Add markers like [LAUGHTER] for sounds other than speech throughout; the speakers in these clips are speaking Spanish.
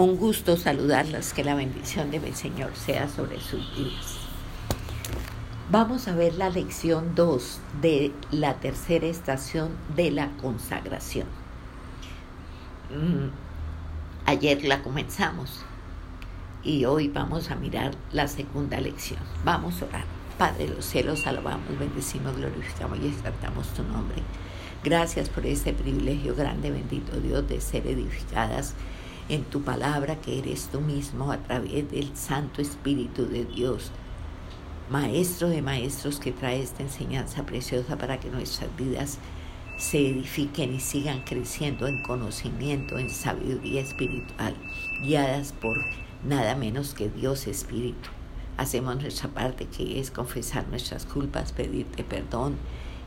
Un gusto saludarlas, que la bendición de mi Señor sea sobre sus vidas. Vamos a ver la lección 2 de la tercera estación de la consagración. Mm, ayer la comenzamos y hoy vamos a mirar la segunda lección. Vamos a orar. Padre de los cielos, alabamos, bendecimos, glorificamos y exaltamos tu nombre. Gracias por este privilegio grande, bendito Dios, de ser edificadas en tu palabra que eres tú mismo a través del Santo Espíritu de Dios. Maestro de maestros que trae esta enseñanza preciosa para que nuestras vidas se edifiquen y sigan creciendo en conocimiento, en sabiduría espiritual, guiadas por nada menos que Dios Espíritu. Hacemos nuestra parte que es confesar nuestras culpas, pedirte perdón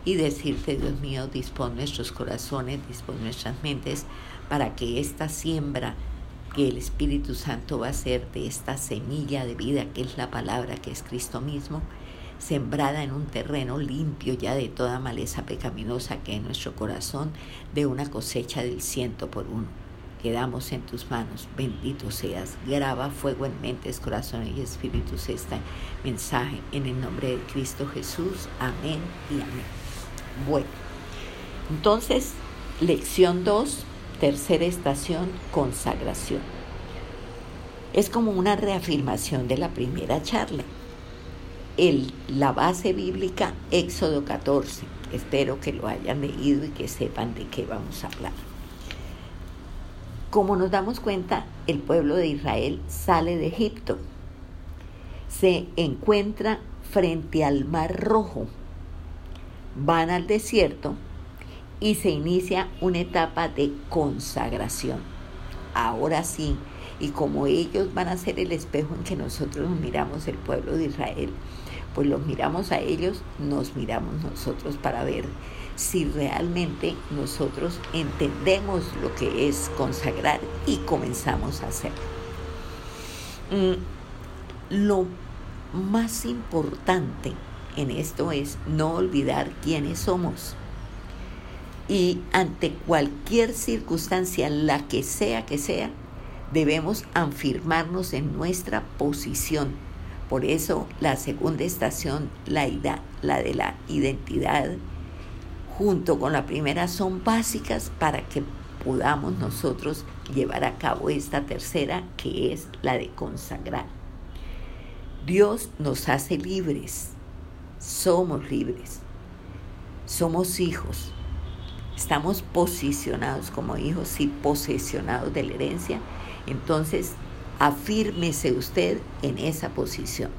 y decirte, Dios mío, dispón nuestros corazones, dispón nuestras mentes para que esta siembra que el Espíritu Santo va a hacer de esta semilla de vida que es la palabra, que es Cristo mismo, sembrada en un terreno limpio ya de toda maleza pecaminosa que en nuestro corazón de una cosecha del ciento por uno. Quedamos en tus manos, bendito seas. Graba fuego en mentes, corazones y espíritus este mensaje en el nombre de Cristo Jesús. Amén y amén. Bueno, entonces, lección 2, tercera estación, consagración. Es como una reafirmación de la primera charla. El, la base bíblica, Éxodo 14. Espero que lo hayan leído y que sepan de qué vamos a hablar. Como nos damos cuenta, el pueblo de Israel sale de Egipto, se encuentra frente al Mar Rojo, van al desierto y se inicia una etapa de consagración. Ahora sí, y como ellos van a ser el espejo en que nosotros miramos el pueblo de Israel, pues los miramos a ellos, nos miramos nosotros para ver si realmente nosotros entendemos lo que es consagrar y comenzamos a hacerlo. Mm, lo más importante en esto es no olvidar quiénes somos. Y ante cualquier circunstancia, la que sea que sea, debemos afirmarnos en nuestra posición. Por eso la segunda estación, la, la de la identidad, junto con la primera son básicas para que podamos nosotros llevar a cabo esta tercera que es la de consagrar. Dios nos hace libres, somos libres, somos hijos, estamos posicionados como hijos y posesionados de la herencia, entonces afírmese usted en esa posición.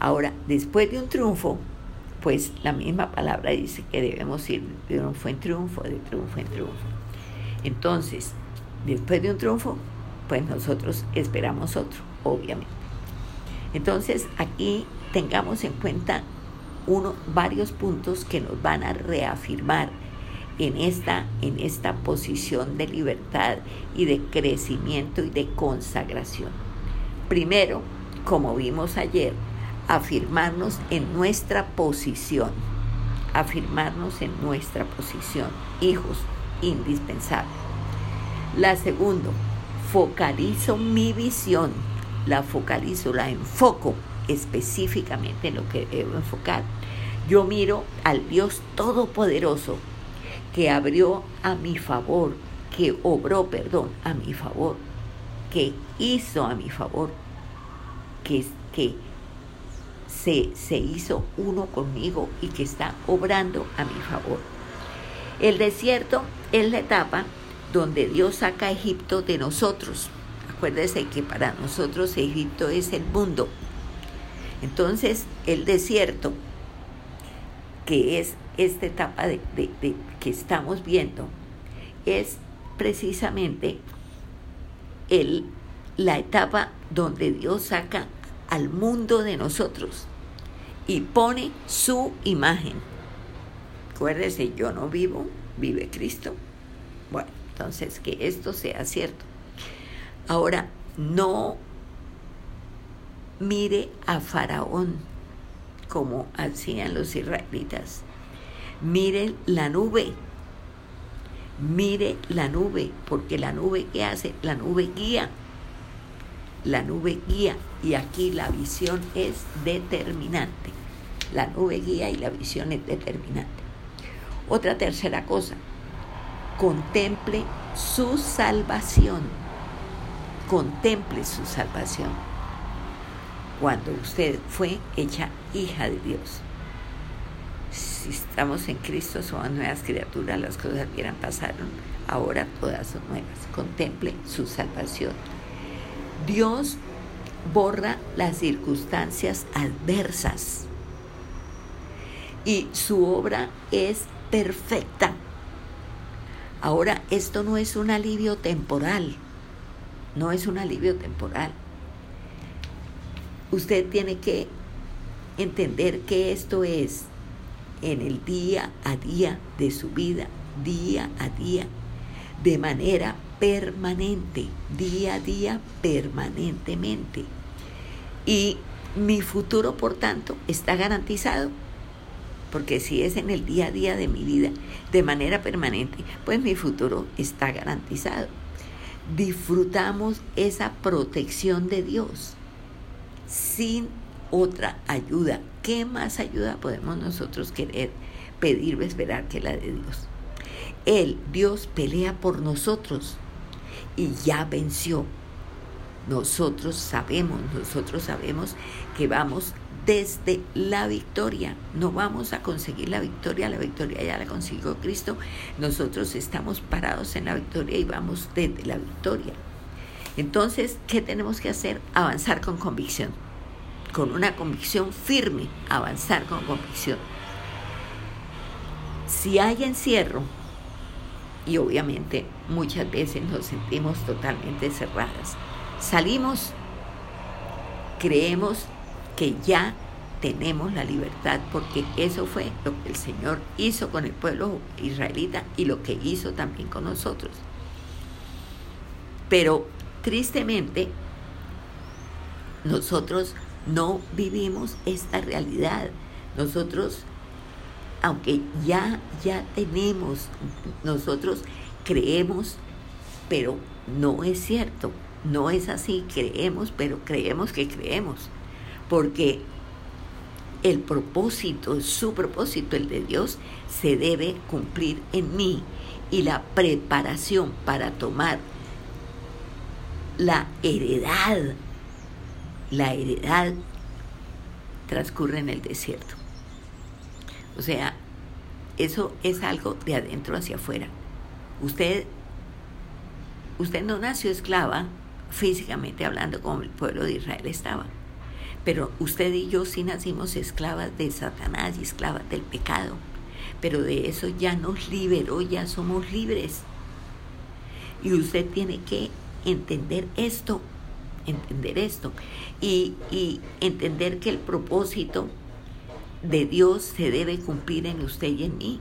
Ahora, después de un triunfo, pues la misma palabra dice que debemos ir de triunfo en triunfo, de triunfo en triunfo. Entonces, después de un triunfo, pues nosotros esperamos otro, obviamente. Entonces, aquí tengamos en cuenta varios puntos que nos van a reafirmar en esta, en esta posición de libertad y de crecimiento y de consagración. Primero, como vimos ayer, afirmarnos en nuestra posición, afirmarnos en nuestra posición, hijos, indispensable. La segunda, focalizo mi visión, la focalizo, la enfoco específicamente en lo que debo enfocar. Yo miro al Dios Todopoderoso que abrió a mi favor, que obró, perdón, a mi favor, que hizo a mi favor, que, que se, se hizo uno conmigo y que está obrando a mi favor. El desierto es la etapa donde Dios saca a Egipto de nosotros. Acuérdese que para nosotros Egipto es el mundo. Entonces, el desierto, que es esta etapa de, que estamos viendo, es precisamente el, la etapa donde Dios saca al mundo de nosotros y pone su imagen. Acuérdese, yo no vivo, vive Cristo. Bueno, entonces que esto sea cierto. Ahora, no mire a Faraón como hacían los israelitas. Mire la nube. Mire la nube, porque la nube ¿qué hace? La nube guía. La nube guía y aquí la visión es determinante. La nube guía y la visión es determinante. Otra tercera cosa, contemple su salvación. Contemple su salvación. Cuando usted fue hecha hija de Dios. Si estamos en Cristo, somos nuevas criaturas, las cosas vieran pasaron, ahora todas son nuevas. Contemple su salvación. Dios borra las circunstancias adversas y su obra es perfecta. Ahora, esto no es un alivio temporal, no es un alivio temporal. Usted tiene que entender que esto es en el día a día de su vida, día a día, de manera permanente, día a día, permanentemente. Y mi futuro, por tanto, está garantizado porque si es en el día a día de mi vida, de manera permanente, pues mi futuro está garantizado. Disfrutamos esa protección de Dios sin otra ayuda. ¿Qué más ayuda podemos nosotros querer pedir o esperar que la de Dios? Él, Dios, pelea por nosotros y ya venció. Nosotros sabemos, nosotros sabemos que vamos desde la victoria. No vamos a conseguir la victoria, la victoria ya la consiguió Cristo. Nosotros estamos parados en la victoria y vamos desde la victoria. Entonces, ¿qué tenemos que hacer? Avanzar con convicción, con una convicción firme, avanzar con convicción. Si hay encierro, y obviamente muchas veces nos sentimos totalmente cerradas, salimos, creemos que ya tenemos la libertad porque eso fue lo que el Señor hizo con el pueblo israelita y lo que hizo también con nosotros. Pero tristemente nosotros no vivimos esta realidad. Nosotros, aunque ya ya tenemos, nosotros creemos, pero no es cierto. No es así, creemos, pero creemos que creemos porque el propósito, su propósito, el de Dios, se debe cumplir en mí y la preparación para tomar la heredad, la heredad transcurre en el desierto. O sea, eso es algo de adentro hacia afuera. Usted, usted no nació esclava físicamente hablando como el pueblo de Israel estaba pero usted y yo sí nacimos esclavas de Satanás y esclavas del pecado. Pero de eso ya nos liberó, ya somos libres. Y usted tiene que entender esto, entender esto. Y, y entender que el propósito de Dios se debe cumplir en usted y en mí.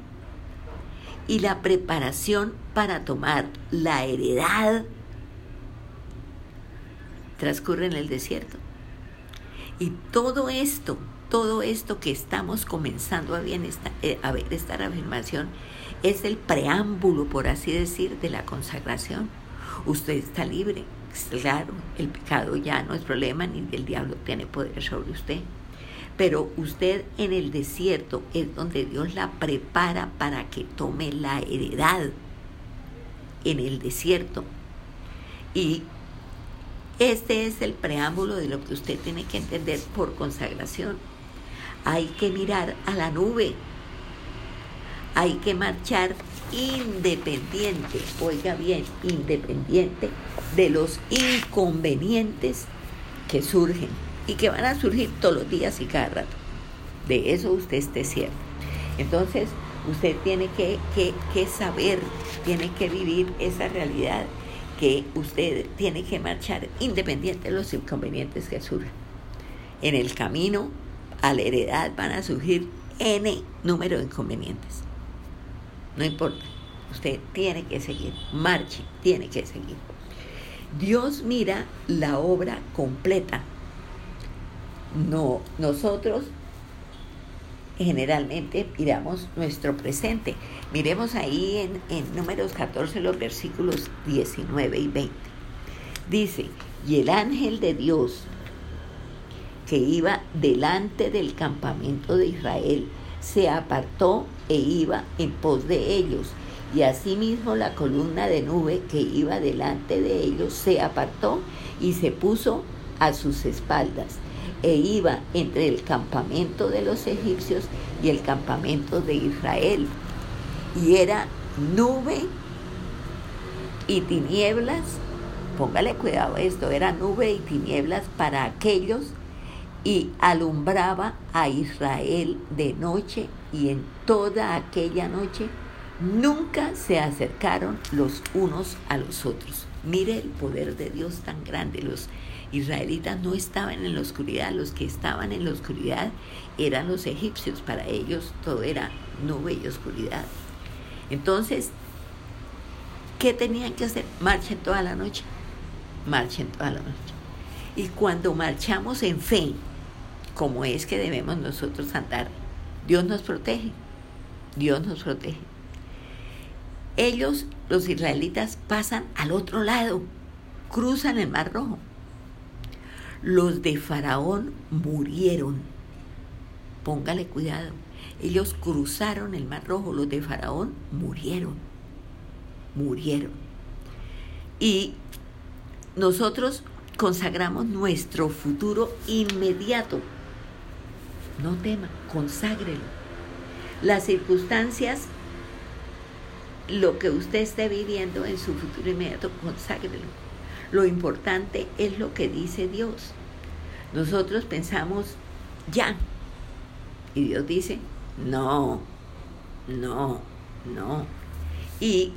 Y la preparación para tomar la heredad transcurre en el desierto. Y todo esto, todo esto que estamos comenzando a, eh, a ver esta reafirmación es el preámbulo, por así decir, de la consagración. Usted está libre, claro, el pecado ya no es problema, ni el diablo tiene poder sobre usted. Pero usted en el desierto es donde Dios la prepara para que tome la heredad en el desierto. Y este es el preámbulo de lo que usted tiene que entender por consagración. Hay que mirar a la nube. Hay que marchar independiente, oiga bien, independiente de los inconvenientes que surgen y que van a surgir todos los días y cada rato. De eso usted esté cierto. Entonces, usted tiene que, que, saber, tiene que vivir esa realidad que usted tiene que marchar independiente de los inconvenientes que surjan. En el camino a la heredad van a surgir N número de inconvenientes. No importa, usted tiene que seguir, marche, tiene que seguir. Dios mira la obra completa. No, nosotros generalmente miramos nuestro presente. Miremos ahí en, en números 14 los versículos 19 y 20. Dice, y el ángel de Dios que iba delante del campamento de Israel se apartó e iba en pos de ellos. Y asimismo la columna de nube que iba delante de ellos se apartó y se puso a sus espaldas e iba entre el campamento de los egipcios y el campamento de Israel. Y era nube y tinieblas, póngale cuidado esto, era nube y tinieblas para aquellos y alumbraba a Israel de noche y en toda aquella noche nunca se acercaron los unos a los otros. Mire el poder de Dios tan grande. Los israelitas no estaban en la oscuridad, los que estaban en la oscuridad eran los egipcios. Para ellos todo era nube y oscuridad. Entonces, ¿qué tenían que hacer? Marchen toda la noche. Marchen toda la noche. Y cuando marchamos en fe, como es que debemos nosotros andar, Dios nos protege. Dios nos protege. Ellos, los israelitas, pasan al otro lado, cruzan el Mar Rojo. Los de Faraón murieron. Póngale cuidado. Ellos cruzaron el Mar Rojo, los de Faraón murieron. Murieron. Y nosotros consagramos nuestro futuro inmediato. No tema, conságrelo. Las circunstancias, lo que usted esté viviendo en su futuro inmediato, conságrelo. Lo importante es lo que dice Dios. Nosotros pensamos ya. Y Dios dice, no, no, no. Y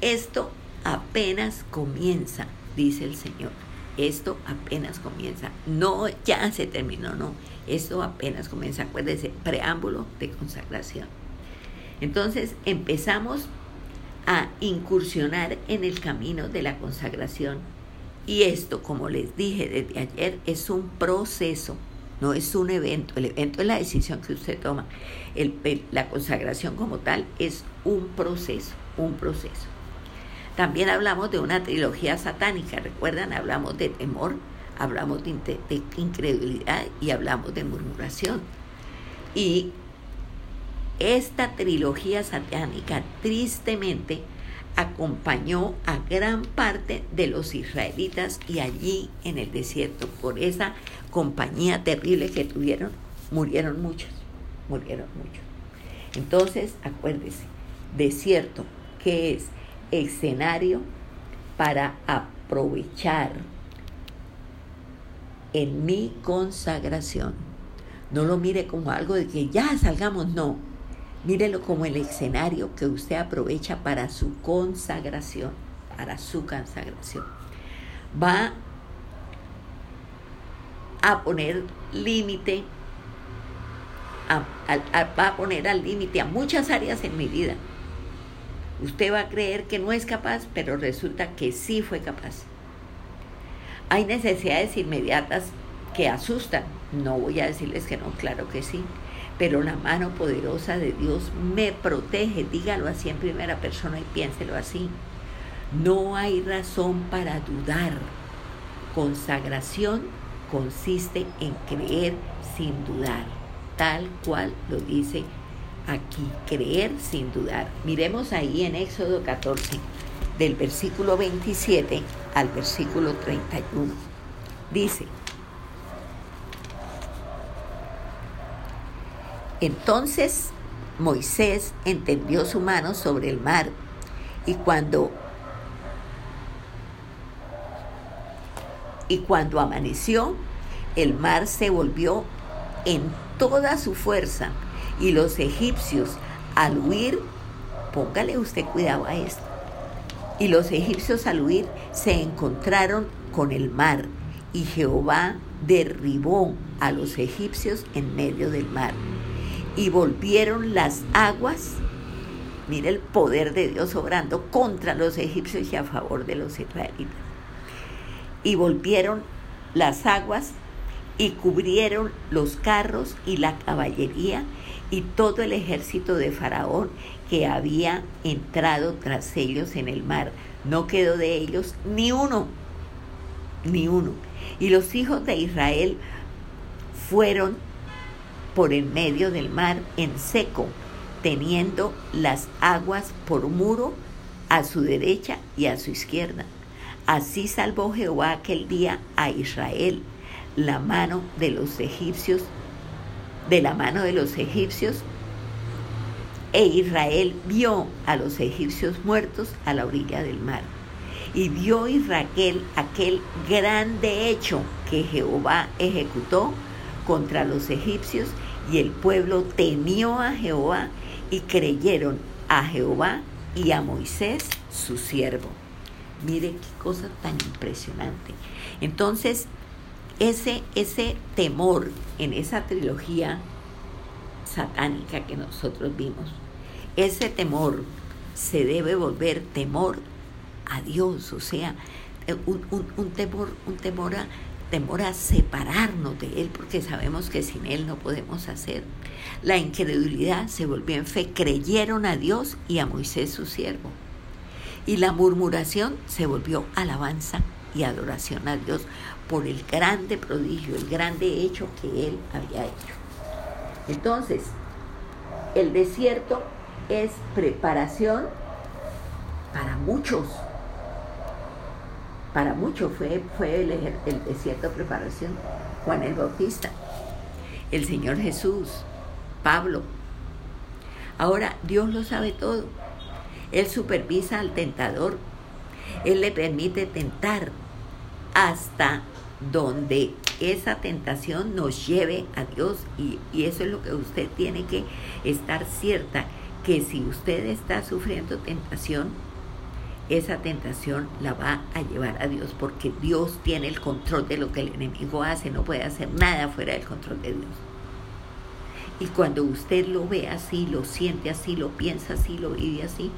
esto apenas comienza, dice el Señor. Esto apenas comienza. No, ya se terminó, no. Esto apenas comienza. Acuérdese, preámbulo de consagración. Entonces empezamos a incursionar en el camino de la consagración. Y esto, como les dije desde ayer, es un proceso, no es un evento. El evento es la decisión que usted toma. la consagración como tal es un proceso, un proceso. También hablamos de una trilogía satánica, recuerdan, hablamos de temor, hablamos de, incredulidad y hablamos de murmuración. Y esta trilogía satánica tristemente acompañó a gran parte de los israelitas y allí en el desierto, por esa compañía terrible que tuvieron, murieron muchos, murieron muchos. Entonces, acuérdese, desierto, ¿qué es? Escenario para aprovechar en mi consagración. No lo mire como algo de que ya salgamos, no. Mírelo como el escenario que usted aprovecha para su consagración, para su consagración. Va a poner límite, va a poner al límite a muchas áreas en mi vida Usted va a creer que no es capaz, pero resulta que sí fue capaz. Hay necesidades inmediatas que asustan. No voy a decirles que no, claro que sí. Pero la mano poderosa de Dios me protege. Dígalo así en primera persona y piénselo así. No hay razón para dudar. Consagración consiste en creer sin dudar, tal cual lo dice aquí, creer sin dudar. Miremos ahí en Éxodo 14, del versículo 27 al versículo 31. Dice, entonces Moisés entendió su mano sobre el mar y cuando y cuando amaneció el mar se volvió en toda su fuerza y los egipcios, al huir, póngale usted cuidado a esto, y los egipcios al huir se encontraron con el mar, y Jehová derribó a los egipcios en medio del mar. Y volvieron las aguas, mire el poder de Dios obrando contra los egipcios y a favor de los israelitas. Y volvieron las aguas y cubrieron los carros y la caballería y todo el ejército de Faraón que había entrado tras ellos en el mar. No quedó de ellos ni uno, ni uno. Y los hijos de Israel fueron por en medio del mar en seco, teniendo las aguas por muro a su derecha y a su izquierda. Así salvó Jehová aquel día a Israel la mano de los egipcios, de la mano de los egipcios, e Israel vio a los egipcios muertos a la orilla del mar. Y vio Israel aquel grande hecho que Jehová ejecutó contra los egipcios, y el pueblo temió a Jehová y creyeron a Jehová y a Moisés, su siervo. Mire qué cosa tan impresionante. Entonces, ese, ese temor en esa trilogía satánica que nosotros vimos, ese temor se debe volver temor a Dios, o sea, un, un temor, un temor a, temor a separarnos de Él, porque sabemos que sin Él no podemos hacer. La incredulidad se volvió en fe, creyeron a Dios y a Moisés su siervo. Y la murmuración se volvió alabanza y adoración a Dios por el grande prodigio, el grande hecho que Él había hecho. Entonces, el desierto es preparación para muchos, para muchos fue, fue el, el desierto de preparación. Juan el Bautista, el Señor Jesús, Pablo. Ahora Dios lo sabe todo. Él supervisa al tentador. Él le permite tentar hasta donde esa tentación nos lleve a Dios. Y, eso es lo que usted tiene que estar cierta, que si usted está sufriendo tentación, esa tentación la va a llevar a Dios porque Dios tiene el control de lo que el enemigo hace, no puede hacer nada fuera del control de Dios. Y cuando usted lo ve así, lo siente así, lo piensa así, lo vive así,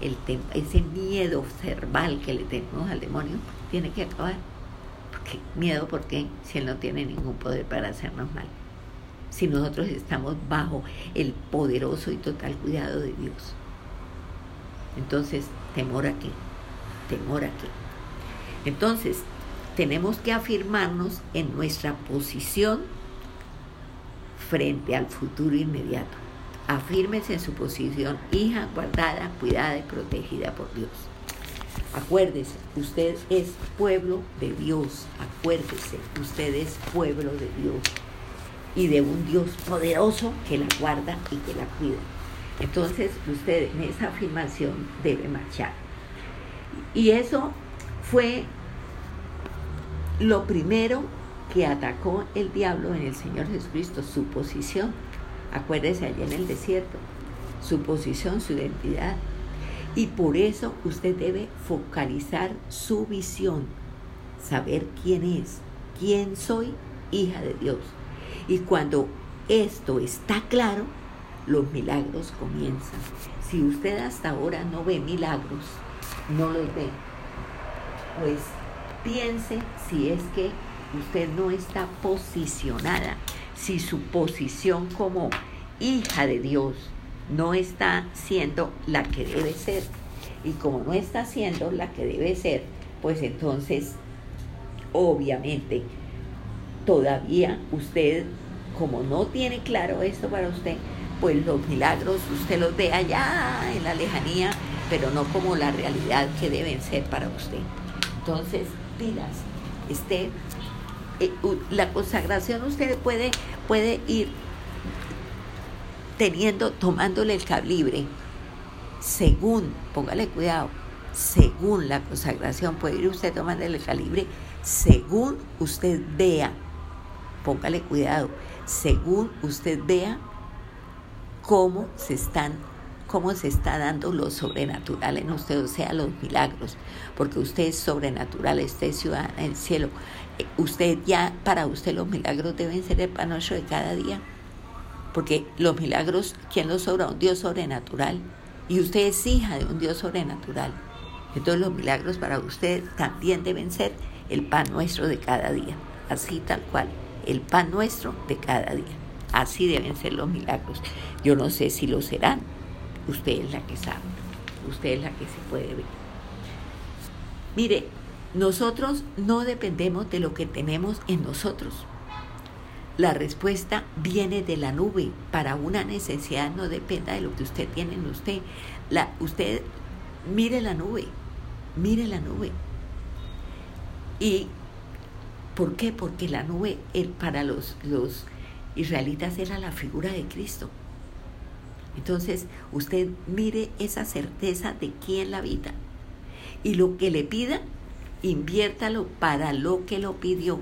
el ese miedo cerval que le tenemos al demonio tiene que acabar. Porque, miedo, ¿por qué? Si él no tiene ningún poder para hacernos mal. Si nosotros estamos bajo el poderoso y total cuidado de Dios. Entonces, temor a qué? Temor a qué? Entonces, tenemos que afirmarnos en nuestra posición frente al futuro inmediato. Afírmese en su posición, hija guardada, cuidada y protegida por Dios. Acuérdese, usted es pueblo de Dios. Acuérdese, usted es pueblo de Dios. Y de un Dios poderoso que la guarda y que la cuida. Entonces usted en esa afirmación debe marchar. Y eso fue lo primero que atacó el diablo en el Señor Jesucristo, su posición. Acuérdese allí en el desierto, su posición, su identidad. Y por eso usted debe focalizar su visión, saber quién es, quién soy, hija de Dios. Y cuando esto está claro, los milagros comienzan. Si usted hasta ahora no ve milagros, no los ve, pues piense si es que usted no está posicionada, si su posición como hija de Dios no está siendo la que debe ser. Y como no está siendo la que debe ser, pues entonces, obviamente, todavía usted, como no tiene claro esto para usted, pues los milagros usted los ve allá en la lejanía, pero no como la realidad que deben ser para usted. Entonces, pilas, este, eh, la consagración usted puede, puede ir teniendo, tomándole el calibre, según, póngale cuidado, según la consagración, puede ir usted tomándole el calibre, según usted vea, póngale cuidado, según usted vea cómo se están cómo se está dando lo sobrenatural en usted, o sea, los milagros, porque usted es sobrenatural, usted es ciudadana del cielo. Eh, usted ya, para usted los milagros deben ser el pan de cada día, porque los milagros, ¿quién los sobra? Un Dios sobrenatural. Y usted es hija de un Dios sobrenatural. Entonces los milagros para usted también deben ser el pan nuestro de cada día, así tal cual. el pan nuestro de cada día. Así deben ser los milagros. Yo no sé si lo serán. Usted es la que sabe. Usted es la que se puede ver. Mire, nosotros no dependemos de lo que tenemos en nosotros. La respuesta viene de la nube. Para una necesidad no dependa de lo que usted tiene en usted. La, usted mire la nube, mire la nube. ¿Y por qué? Porque la nube para los, los israelitas era la figura de Cristo. Entonces, usted mire esa certeza de quién la habita. Y lo que le pida, inviértalo para lo que lo pidió.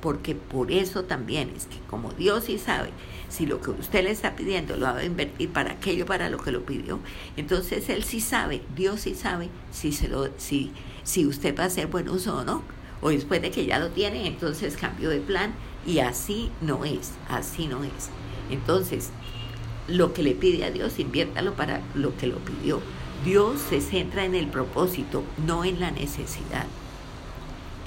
Porque por eso también es que como Dios sí sabe si lo que usted le está pidiendo lo va a invertir para aquello para lo que lo pidió, entonces Él sí sabe, Dios sí sabe si, se lo, si, si usted va a ser buen uso o no. O después de que ya lo tiene, entonces cambio de plan y así no es, así no es. Entonces, lo que le pide a Dios, inviértalo para lo que lo pidió. Dios se centra en el propósito, no en la necesidad.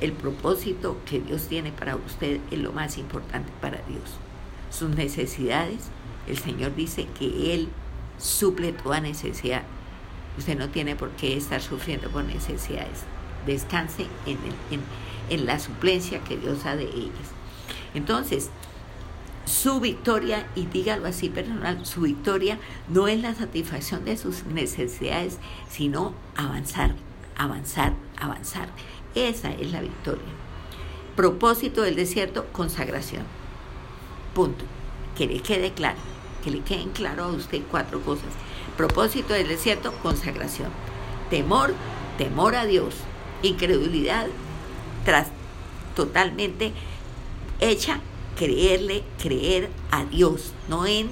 El propósito que Dios tiene para usted es lo más importante para Dios. Sus necesidades, el Señor dice que Él suple toda necesidad. Usted no tiene por qué estar sufriendo por necesidades. Descanse en, en, la suplencia que Dios ha de ellas. Entonces, su victoria, y dígalo así personal, su victoria no es la satisfacción de sus necesidades, sino avanzar, avanzar, avanzar. Esa es la victoria. Propósito del desierto, consagración. Punto. Que le quede claro, que le queden claro a usted cuatro cosas. Propósito del desierto, consagración. Temor, temor a Dios. Incredulidad, tras totalmente hecha creerle, creer a Dios, no en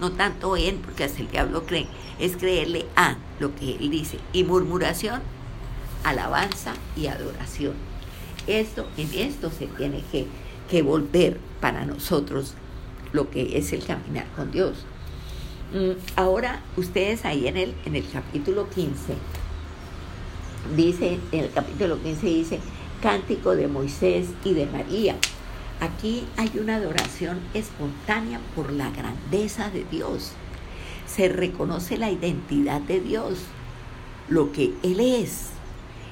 no tanto en, porque hasta el diablo cree, es creerle a lo que él dice. Y murmuración, alabanza y adoración. Esto, en esto se tiene que, que volver para nosotros lo que es el caminar con Dios. Mm, ahora, ustedes ahí en el, en el capítulo 15, dice, en el capítulo 15 dice, cántico de Moisés y de María. Aquí hay una adoración espontánea por la grandeza de Dios. Se reconoce la identidad de Dios, lo que Él es.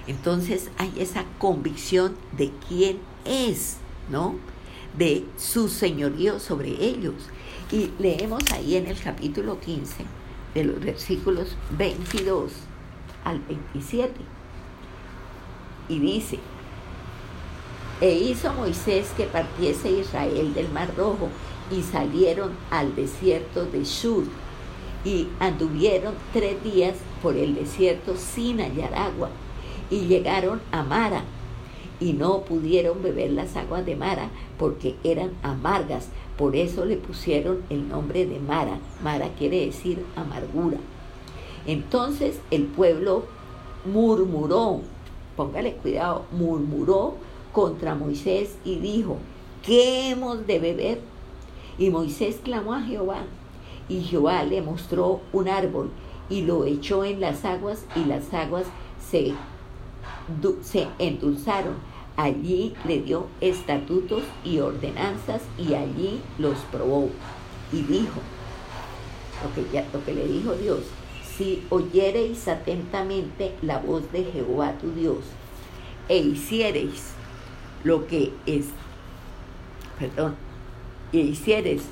Entonces hay esa convicción de quién es, ¿no? De su señorío sobre ellos. Y leemos ahí en el capítulo 15, de los versículos 22 al 27. Y dice, e hizo Moisés que partiese Israel del Mar Rojo y salieron al desierto de Shur y anduvieron tres días por el desierto sin hallar agua y llegaron a Mara y no pudieron beber las aguas de Mara porque eran amargas, por eso le pusieron el nombre de Mara. Mara quiere decir amargura. Entonces el pueblo murmuró, póngale cuidado, murmuró contra Moisés y dijo, ¿qué hemos de beber? Y Moisés clamó a Jehová, y Jehová le mostró un árbol y lo echó en las aguas y las aguas se, se endulzaron. Allí le dio estatutos y ordenanzas y allí los probó. Y dijo, lo que, ya, lo que le dijo Dios, si oyereis atentamente la voz de Jehová tu Dios e hiciereis lo que es, perdón, y hicieres,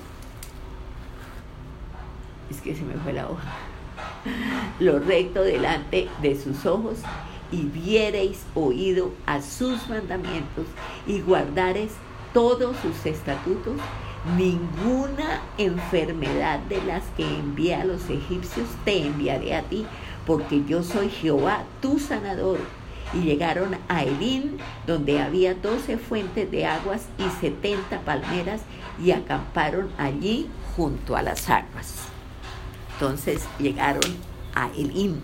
es que se me fue la hoja, [LAUGHS] lo recto delante de sus ojos y viereis oído a sus mandamientos y guardares todos sus estatutos, ninguna enfermedad de las que envía a los egipcios te enviaré a ti, porque yo soy Jehová, tu sanador y llegaron a Elín, donde había doce fuentes de aguas y setenta palmeras, y acamparon allí junto a las aguas. Entonces llegaron a Elín,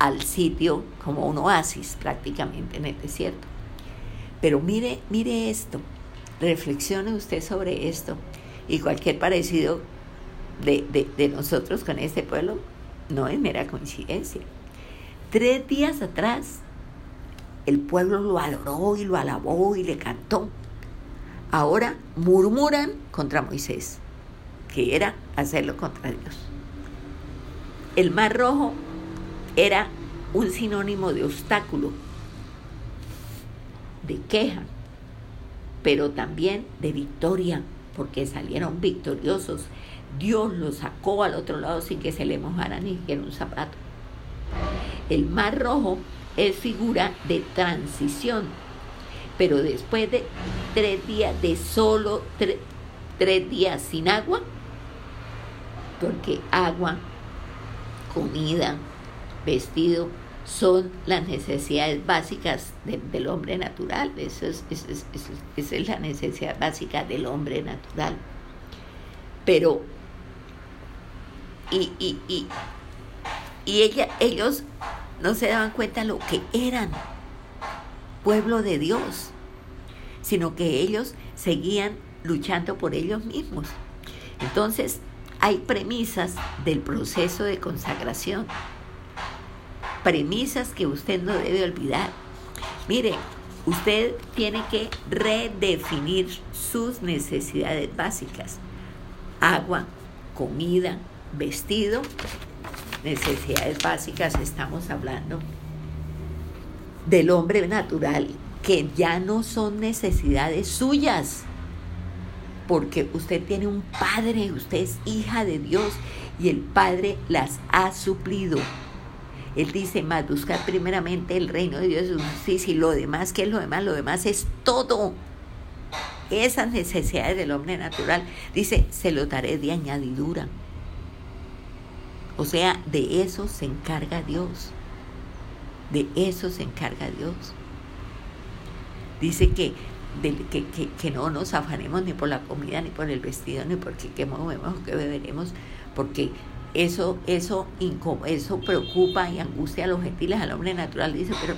al sitio como un oasis prácticamente en el desierto. Pero mire, mire esto, reflexione usted sobre esto y cualquier parecido de, de nosotros con este pueblo no es mera coincidencia. Tres días atrás, el pueblo lo adoró y lo alabó y le cantó. ahora murmuran contra Moisés, que era hacerlo contra Dios. El mar rojo era un sinónimo de obstáculo, de queja, pero también de victoria, porque salieron victoriosos. Dios los sacó al otro lado sin que se le mojara ni siquiera un zapato. El mar rojo es figura de transición, pero después de tres días, de solo tres días sin agua, porque agua, comida, vestido, son las necesidades básicas del hombre natural. Eso es, esa es la necesidad básica del hombre natural. Pero, y, y, y, y ella, ellos no se daban cuenta lo que eran pueblo de Dios, sino que ellos seguían luchando por ellos mismos. Entonces, hay premisas del proceso de consagración premisas que usted no debe olvidar. Mire, usted tiene que redefinir sus necesidades básicas. Agua, comida, vestido, necesidades básicas estamos hablando del hombre natural, que ya no son necesidades suyas, porque usted tiene un padre, usted es hija de Dios y el padre las ha suplido. Él dice, más buscar primeramente el reino de Dios sí, sí, lo demás, que es lo demás? Lo demás es todo. Esas necesidades del hombre natural, dice, se lo daré de añadidura. O sea, de eso se encarga Dios. De eso se encarga Dios. Dice que, que, que, que, no nos afanemos ni por la comida, ni por el vestido, ni por qué movemos qué beberemos, porque eso, eso, eso preocupa y angustia a los gentiles, al hombre natural. Dice, pero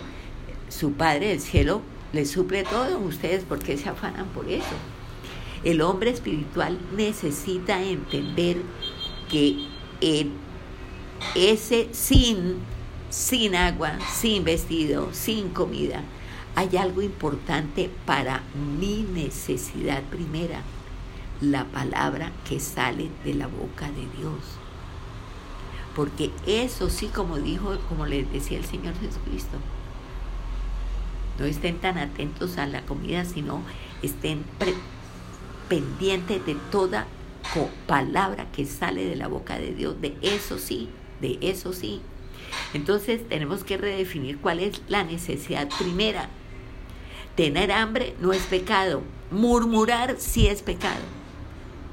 su Padre del cielo le suple todo ustedes, ¿por qué se afanan por eso? El hombre espiritual necesita entender que ese sin, sin agua, sin vestido, sin comida, hay algo importante para mi necesidad primera, la palabra que sale de la boca de Dios porque eso sí, como dijo, como les decía el Señor Jesucristo, no estén tan atentos a la comida, sino estén pendientes de toda palabra que sale de la boca de Dios, de eso sí, de eso sí. Entonces tenemos que redefinir cuál es la necesidad primera. Tener hambre no es pecado, murmurar sí es pecado.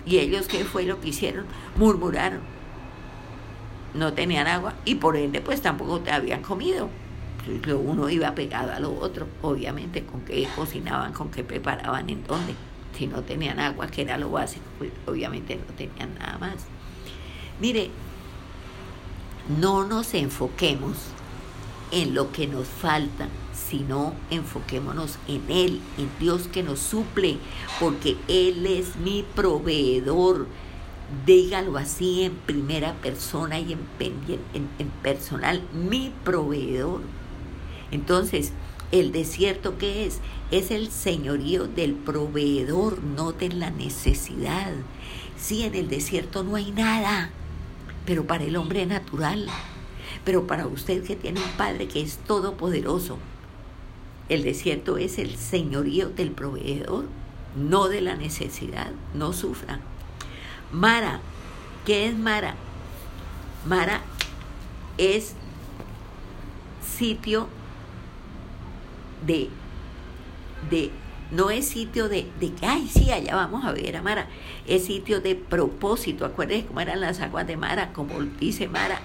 ¿Y ellos qué fue lo que hicieron? Murmuraron no tenían agua y por ende pues tampoco te habían comido. Uno iba pegado a lo otro, obviamente, con qué cocinaban, con qué preparaban, en dónde. Si no tenían agua, que era lo básico, pues obviamente no tenían nada más. Mire, no nos enfoquemos en lo que nos falta, sino enfoquémonos en Él, en Dios que nos suple, porque Él es mi proveedor dígalo así en primera persona y en, en, personal, mi proveedor. Entonces, el desierto que es? Es el señorío del proveedor, no de la necesidad. Sí, en el desierto no hay nada, pero para el hombre natural, pero para usted que tiene un Padre que es todopoderoso, el desierto es el señorío del proveedor, no de la necesidad, no sufra. Mara, ¿qué es Mara? Mara es sitio de, de no es sitio de, de ay, sí, allá vamos a ver a Mara, es sitio de propósito. Acuérdense cómo eran las aguas de Mara, como dice Mara,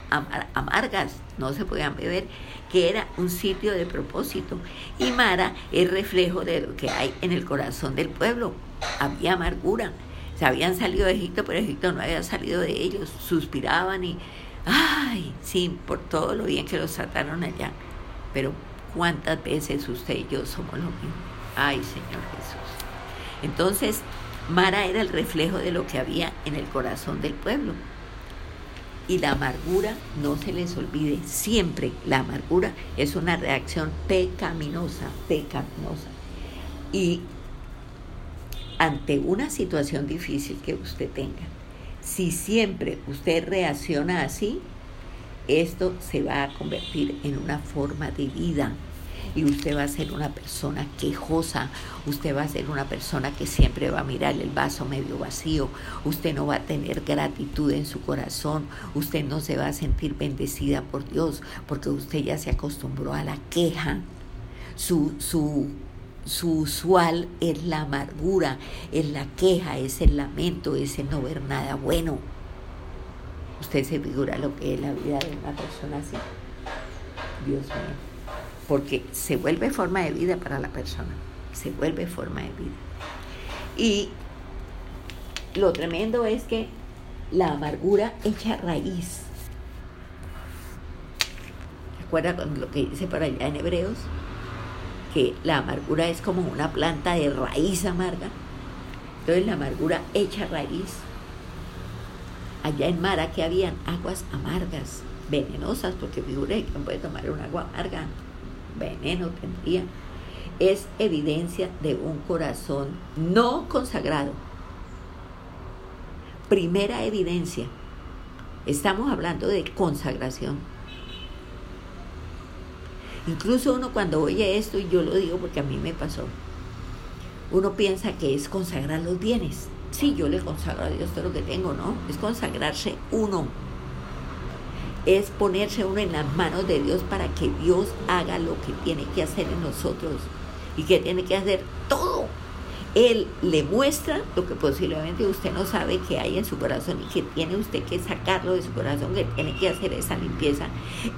amargas, no se podían beber, que era un sitio de propósito. Y Mara es reflejo de lo que hay en el corazón del pueblo. Había amargura, se habían salido de Egipto, pero Egipto no había salido de ellos. Suspiraban y, ay, sí, por todo lo bien que los trataron allá. Pero cuántas veces usted y yo somos lo mismo. Ay, Señor Jesús. Entonces, Mara era el reflejo de lo que había en el corazón del pueblo. Y la amargura, no se les olvide, siempre la amargura es una reacción pecaminosa, pecaminosa. Y ante una situación difícil que usted tenga, si siempre usted reacciona así, esto se va a convertir en una forma de vida y usted va a ser una persona quejosa, usted va a ser una persona que siempre va a mirar el vaso medio vacío, usted no va a tener gratitud en su corazón, usted no se va a sentir bendecida por Dios porque usted ya se acostumbró a la queja. Su, su, su usual es la amargura, es la queja, es el lamento, es el no ver nada bueno. Usted se figura lo que es la vida de una persona así. Dios mío. Porque se vuelve forma de vida para la persona. Se vuelve forma de vida. Y lo tremendo es que la amargura echa raíz. ¿Recuerda lo que dice por allá en Hebreos? Que la amargura es como una planta de raíz amarga. Entonces la amargura echa raíz allá en Mara que habían aguas amargas, venenosas, porque figuré que puede tomar un agua amarga, veneno tendría. Es evidencia de un corazón no consagrado. Primera evidencia. Estamos hablando de consagración. Incluso uno cuando oye esto, y yo lo digo porque a mí me pasó, uno piensa que es consagrar los bienes. Sí, yo le consagro a Dios todo lo que tengo, ¿no? Es consagrarse uno. Es ponerse uno en las manos de Dios para que Dios haga lo que tiene que hacer en nosotros y que tiene que hacer todo él le muestra lo que posiblemente usted no sabe que hay en su corazón y que tiene usted que sacarlo de su corazón, que tiene que hacer esa limpieza.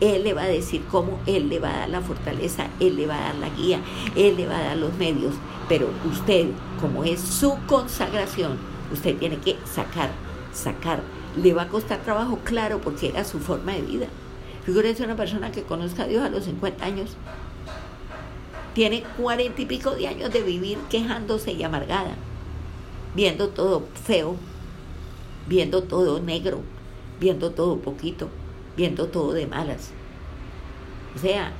Él le va a decir cómo, Él le va a dar la fortaleza, Él le va a dar la guía, Él le va a dar los medios. Pero usted, como es su consagración, usted tiene que sacar, sacar. Le va a costar trabajo, claro, porque era su forma de vida. Figúrese una persona que conozca a Dios a los 50 años tiene cuarenta y pico de años de vivir quejándose y amargada, viendo todo feo, viendo todo negro, viendo todo poquito, viendo todo de malas. O sea,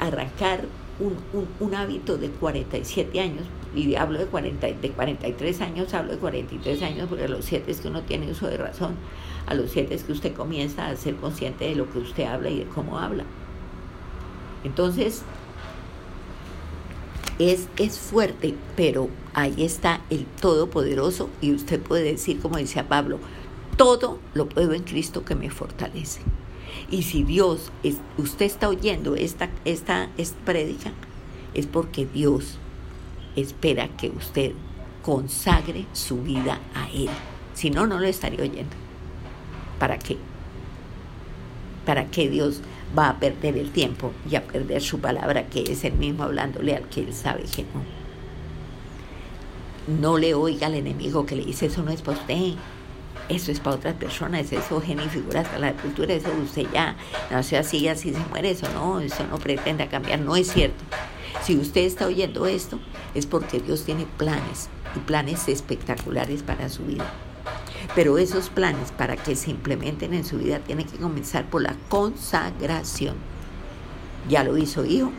arrancar un, un, hábito de 47 años, y hablo de, 40, de 43 años, hablo de 43 años, porque a los 7 es que uno tiene uso de razón, a los 7 es que usted comienza a ser consciente de lo que usted habla y de cómo habla. Entonces, es, es fuerte, pero ahí está el Todopoderoso y usted puede decir, como decía Pablo, todo lo puedo en Cristo que me fortalece. Y si Dios, es, usted está oyendo esta, esta, esta es porque Dios espera que usted consagre su vida a Él. Si no, no lo estaría oyendo. ¿Para qué? ¿Para qué Dios va a perder el tiempo y a perder su palabra, que es el mismo hablándole al que él sabe que no. No le oiga al enemigo que le dice, eso no es para usted, eso es para otras personas, eso genera figuras para la cultura, eso usted ya nació así, así se muere, eso no, eso no pretende cambiar, no es cierto. Si usted está oyendo esto, es porque Dios tiene planes y planes espectaculares para su vida. Pero esos planes para que se implementen en su vida tienen que comenzar por la consagración. Ya lo hizo hijo,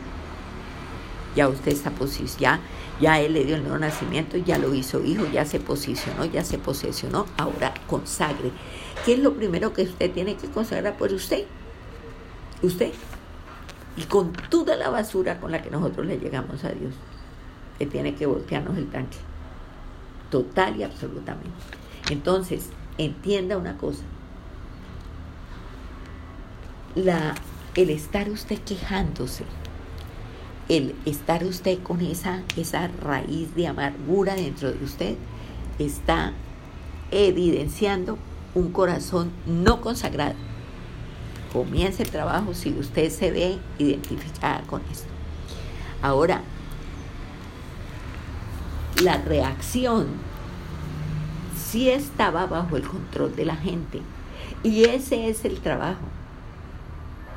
ya usted está posicionado, ya, él le dio el nuevo nacimiento, ya lo hizo hijo, ya se posicionó, ya se posesionó, ahora consagre. ¿Qué es lo primero que usted tiene que consagrar por usted? Usted. Y con toda la basura con la que nosotros le llegamos a Dios, que tiene que voltearnos el tanque. Total y absolutamente. Entonces, entienda una cosa. La, el estar usted quejándose, el estar usted con esa, esa raíz de amargura dentro de usted, está evidenciando un corazón no consagrado. Comience el trabajo si usted se ve identificada con esto. Ahora, la reacción sí estaba bajo el control de la gente. Y ese es el trabajo.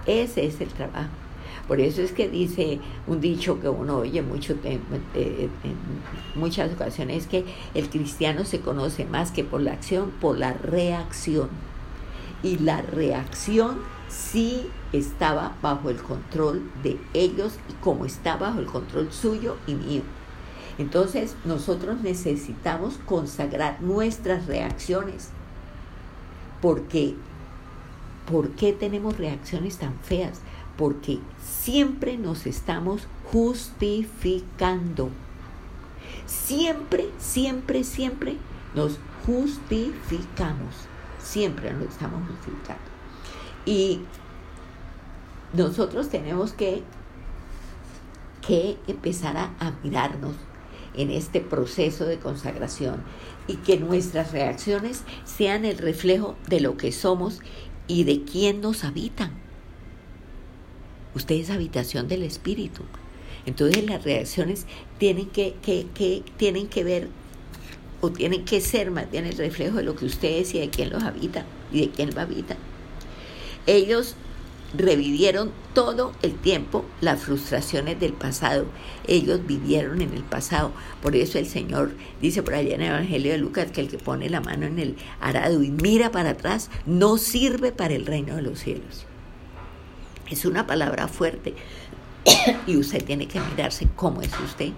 Ese es el trabajo. Por eso es que dice un dicho que uno oye mucho en muchas ocasiones que el cristiano se conoce más que por la acción, por la reacción. Y la reacción sí estaba bajo el control de ellos y como está bajo el control suyo y mío. Entonces nosotros necesitamos consagrar nuestras reacciones. Porque, ¿por qué tenemos reacciones tan feas? Porque siempre nos estamos justificando. Siempre, siempre, siempre nos justificamos. Siempre nos estamos justificando. Y nosotros tenemos que, que empezar a, a mirarnos en este proceso de consagración y que nuestras reacciones sean el reflejo de lo que somos y de quién nos habitan. Usted es habitación del Espíritu. Entonces las reacciones tienen que, que, tienen que ver o tienen que ser más bien el reflejo de lo que usted es y de quién los habita y de quién lo habita. Ellos revivieron todo el tiempo las frustraciones del pasado. Ellos vivieron en el pasado. Por eso el Señor dice por allá en el Evangelio de Lucas que el que pone la mano en el arado y mira para atrás no sirve para el reino de los cielos. Es una palabra fuerte [COUGHS] y usted tiene que mirarse cómo es usted.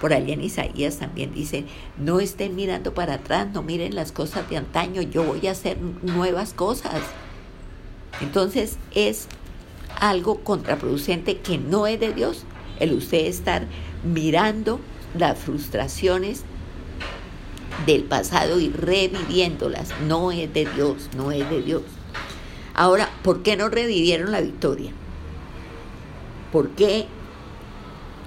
Por allá en Isaías también dice, no estén mirando para atrás, no miren las cosas de antaño, yo voy a hacer nuevas cosas. Entonces es algo contraproducente que no es de Dios el usted estar mirando las frustraciones del pasado y reviviéndolas. No es de Dios, no es de Dios. Ahora, ¿por qué no revivieron la victoria? ¿Por qué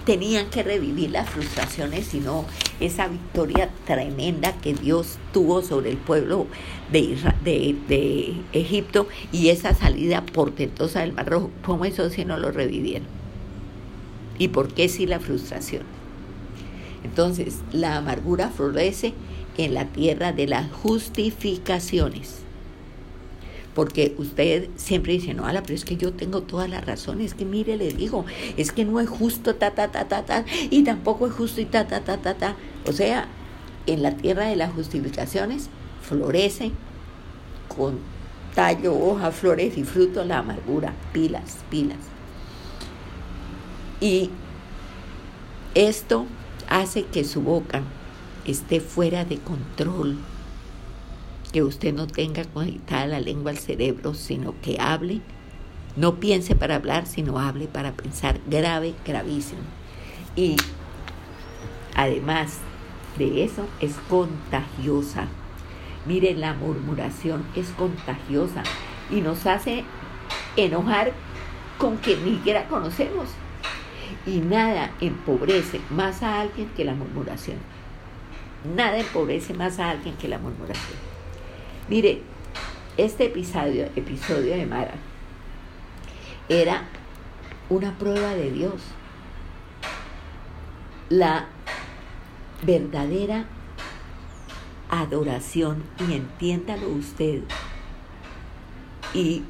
tenían que revivir las frustraciones, sino esa victoria tremenda que Dios tuvo sobre el pueblo de, Egipto y esa salida portentosa del Mar Rojo. ¿Cómo eso si no lo revivieron? ¿Y por qué si la frustración? Entonces, la amargura florece en la tierra de las justificaciones porque usted siempre dice, no, pero es que yo tengo toda la razón, es que mire, le digo, es que no es justo, ta, ta, ta, ta, ta, y tampoco es justo y ta, ta, ta, ta, ta. O sea, en la tierra de las justificaciones florece con tallo, hoja, flores y fruto la amargura, pilas, pilas. Y esto hace que su boca esté fuera de control que usted no tenga conectada la lengua al cerebro, sino que hable. No piense para hablar, sino hable para pensar. Grave, gravísimo. Y además de eso, es contagiosa. Mire, la murmuración es contagiosa y nos hace enojar con quien ni siquiera conocemos. Y nada empobrece más a alguien que la murmuración. Nada empobrece más a alguien que la murmuración. Mire, este episodio, episodio de Mara era una prueba de Dios. La verdadera adoración, y entiéndalo usted, y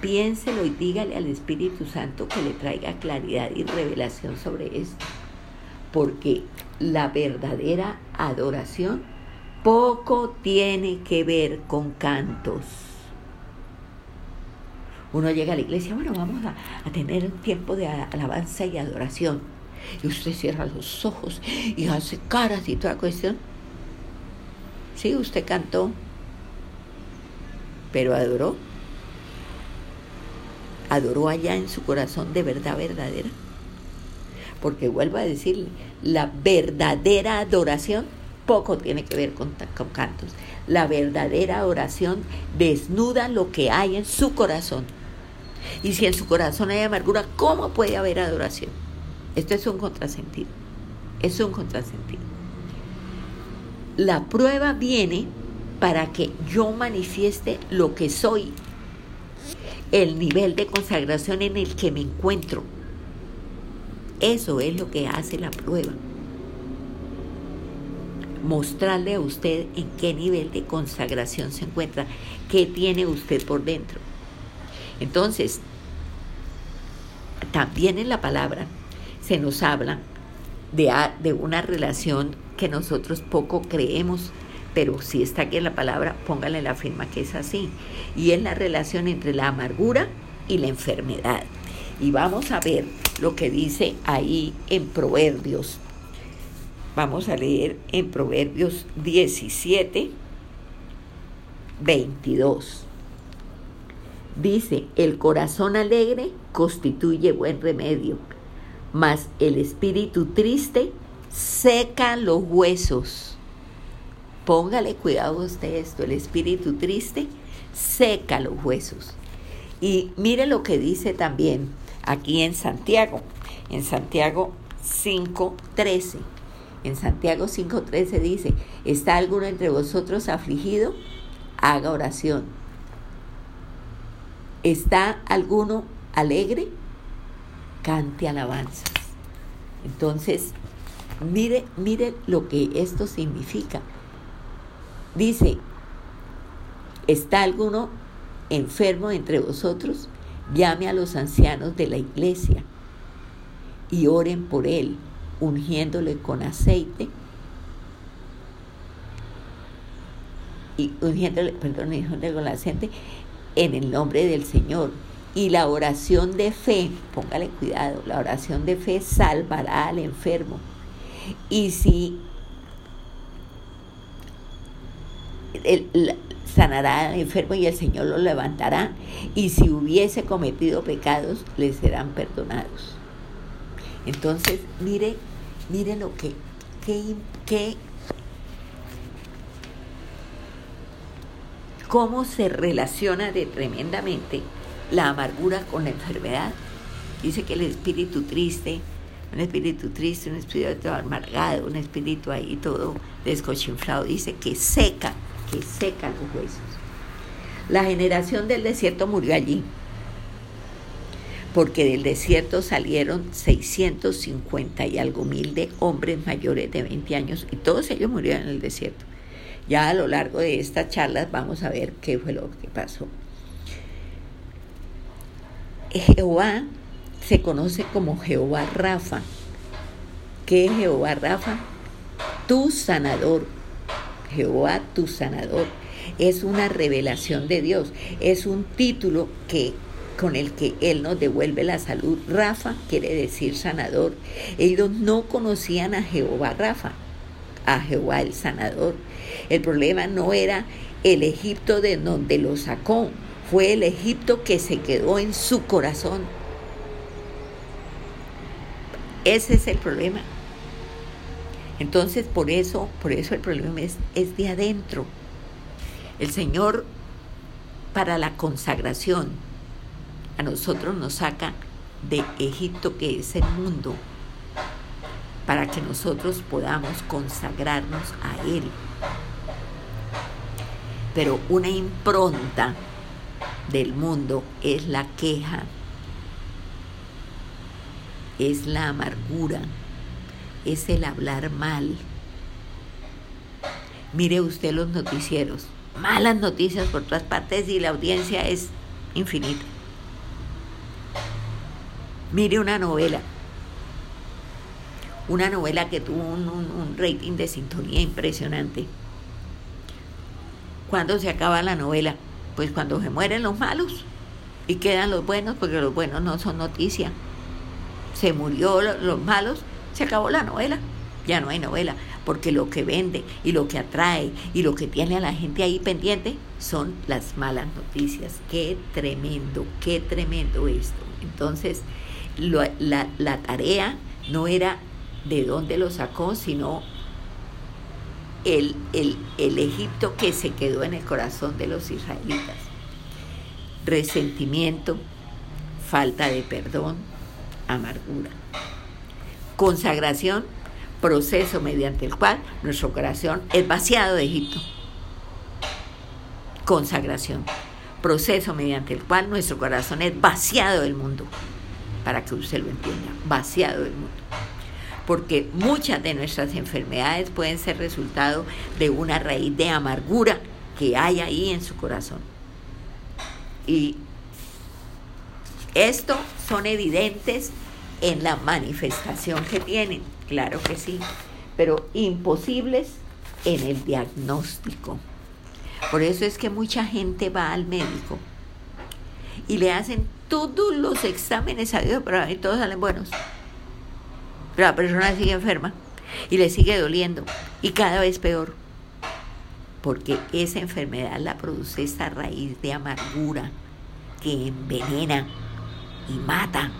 piénselo y dígale al Espíritu Santo que le traiga claridad y revelación sobre esto. Porque la verdadera adoración poco tiene que ver con cantos. Uno llega a la iglesia, bueno, vamos a, tener un tiempo de alabanza y adoración. Y usted cierra los ojos y hace caras y toda cuestión. Sí, usted cantó, pero adoró. Adoró allá en su corazón de verdad verdadera. Porque vuelvo a decirle, la verdadera adoración poco tiene que ver con, cantos. La verdadera oración desnuda lo que hay en su corazón. Y si en su corazón hay amargura, ¿cómo puede haber adoración? Esto es un contrasentido. Es un contrasentido. La prueba viene para que yo manifieste lo que soy, el nivel de consagración en el que me encuentro. Eso es lo que hace la prueba mostrarle a usted en qué nivel de consagración se encuentra, qué tiene usted por dentro. Entonces, también en la palabra se nos habla de, de una relación que nosotros poco creemos, pero si está aquí en la palabra, póngale la firma que es así. Y es la relación entre la amargura y la enfermedad. Y vamos a ver lo que dice ahí en Proverbios Vamos a leer en Proverbios 17, 22. Dice, el corazón alegre constituye buen remedio, mas el espíritu triste seca los huesos. Póngale cuidado a usted esto, el espíritu triste seca los huesos. Y mire lo que dice también aquí en Santiago, en Santiago 5.13. En Santiago 5.13 dice, ¿está alguno entre vosotros afligido? Haga oración. ¿Está alguno alegre? Cante alabanzas. Entonces, mire, mire lo que esto significa. Dice, ¿está alguno enfermo entre vosotros? Llame a los ancianos de la iglesia y oren por él, ungiéndole con aceite y ungiéndole, perdón, ungiéndole con aceite en el nombre del Señor. Y la oración de fe, póngale cuidado, la oración de fe salvará al enfermo. Y si el, sanará al enfermo y el Señor lo levantará. Y si hubiese cometido pecados, le serán perdonados. Entonces, mire, mire lo que, que, cómo se relaciona de tremendamente la amargura con la enfermedad. Dice que el espíritu triste, un espíritu triste, un espíritu amargado, un espíritu ahí todo descochinflado, dice que seca que seca los huesos. La generación del desierto murió allí, porque del desierto salieron 650 y algo mil de hombres mayores de 20 años y todos ellos murieron en el desierto. Ya a lo largo de estas charlas vamos a ver qué fue lo que pasó. Jehová se conoce como Jehová Rafa. ¿Qué es Jehová Rafa? Tu sanador, Jehová tu sanador. Es una revelación de Dios, es un título que con el que Él nos devuelve la salud. Rafa quiere decir sanador. Ellos no conocían a Jehová Rafa, a Jehová el sanador. El problema no era el Egipto de donde lo sacó, fue el Egipto que se quedó en su corazón. Ese es el problema. Entonces, por eso, por eso el problema es, es de adentro. El Señor, para la consagración, a nosotros nos saca de Egipto, que es el mundo, para que nosotros podamos consagrarnos a Él. Pero una impronta del mundo es la queja, es la amargura, es el hablar mal. Mire usted los noticieros, malas noticias por todas partes y la audiencia es infinita. Mire una novela, una novela que tuvo un, rating de sintonía impresionante. ¿Cuándo se acaba la novela? Pues cuando se mueren los malos y quedan los buenos, porque los buenos no son noticia. Se murió los malos se acabó la novela. Ya no hay novela, porque lo que vende y lo que atrae y lo que tiene a la gente ahí pendiente son las malas noticias. Qué tremendo, qué tremendo esto. Entonces, la, tarea no era de dónde lo sacó, sino el, el Egipto que se quedó en el corazón de los israelitas. Resentimiento, falta de perdón, amargura. Consagración, proceso mediante el cual nuestro corazón es vaciado de Egipto. Consagración, proceso mediante el cual nuestro corazón es vaciado del mundo. Para que usted lo entienda, vaciado del mundo. Porque muchas de nuestras enfermedades pueden ser resultado de una raíz de amargura que hay ahí en su corazón. Y esto son evidentes en la manifestación que tienen, claro que sí, pero imposibles en el diagnóstico. Por eso es que mucha gente va al médico y le hacen todos los exámenes a Dios, pero a mí todos salen buenos. Pero la persona sigue enferma. y le sigue doliendo y cada vez peor. Porque esa enfermedad la produce esta raíz de amargura que envenena y mata.